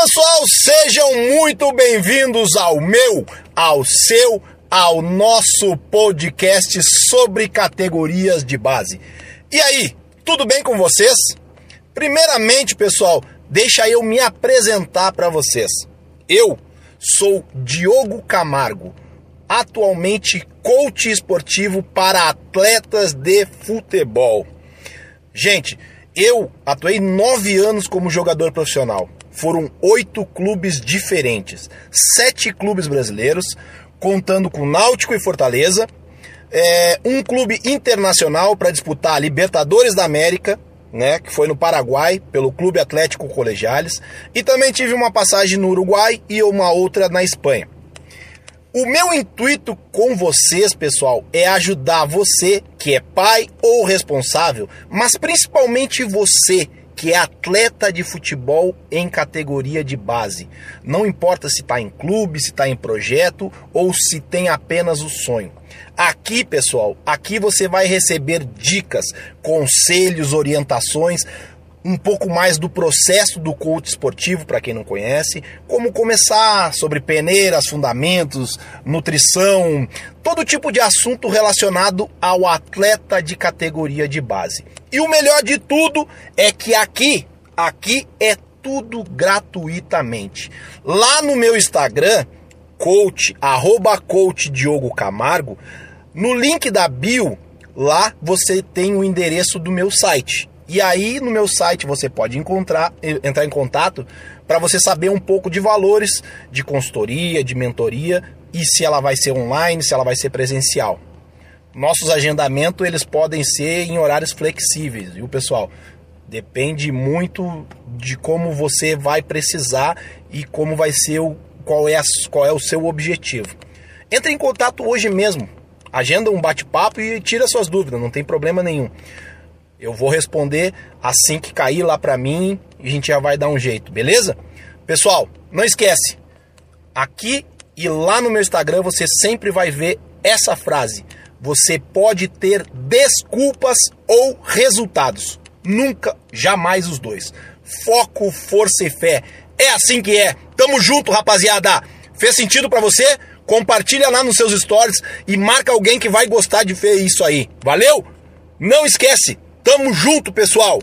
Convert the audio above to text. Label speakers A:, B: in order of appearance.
A: pessoal, sejam muito bem-vindos ao meu, ao seu, ao nosso podcast sobre categorias de base. E aí, tudo bem com vocês? Primeiramente, pessoal, deixa eu me apresentar para vocês. Eu sou Diogo Camargo, atualmente coach esportivo para atletas de futebol. Gente, eu atuei nove anos como jogador profissional foram oito clubes diferentes, sete clubes brasileiros, contando com Náutico e Fortaleza, é, um clube internacional para disputar a Libertadores da América, né, que foi no Paraguai, pelo Clube Atlético Colegiales, e também tive uma passagem no Uruguai e uma outra na Espanha. O meu intuito com vocês, pessoal, é ajudar você que é pai ou responsável, mas principalmente você que é atleta de futebol em categoria de base. Não importa se está em clube, se está em projeto ou se tem apenas o sonho. Aqui, pessoal, aqui você vai receber dicas, conselhos, orientações um pouco mais do processo do coach esportivo, para quem não conhece, como começar sobre peneiras, fundamentos, nutrição, todo tipo de assunto relacionado ao atleta de categoria de base. E o melhor de tudo é que aqui, aqui é tudo gratuitamente. Lá no meu Instagram, coach, arroba coach Diogo Camargo, no link da bio, lá você tem o endereço do meu site e aí no meu site você pode encontrar, entrar em contato para você saber um pouco de valores de consultoria, de mentoria e se ela vai ser online, se ela vai ser presencial. Nossos agendamentos eles podem ser em horários flexíveis, viu pessoal? Depende muito de como você vai precisar e como vai ser o qual é, a, qual é o seu objetivo. Entre em contato hoje mesmo, agenda um bate-papo e tira suas dúvidas, não tem problema nenhum. Eu vou responder assim que cair lá para mim e a gente já vai dar um jeito, beleza? Pessoal, não esquece. Aqui e lá no meu Instagram você sempre vai ver essa frase. Você pode ter desculpas ou resultados. Nunca, jamais os dois. Foco, força e fé. É assim que é. Tamo junto, rapaziada. Fez sentido para você? Compartilha lá nos seus stories e marca alguém que vai gostar de ver isso aí. Valeu? Não esquece, Tamo junto, pessoal!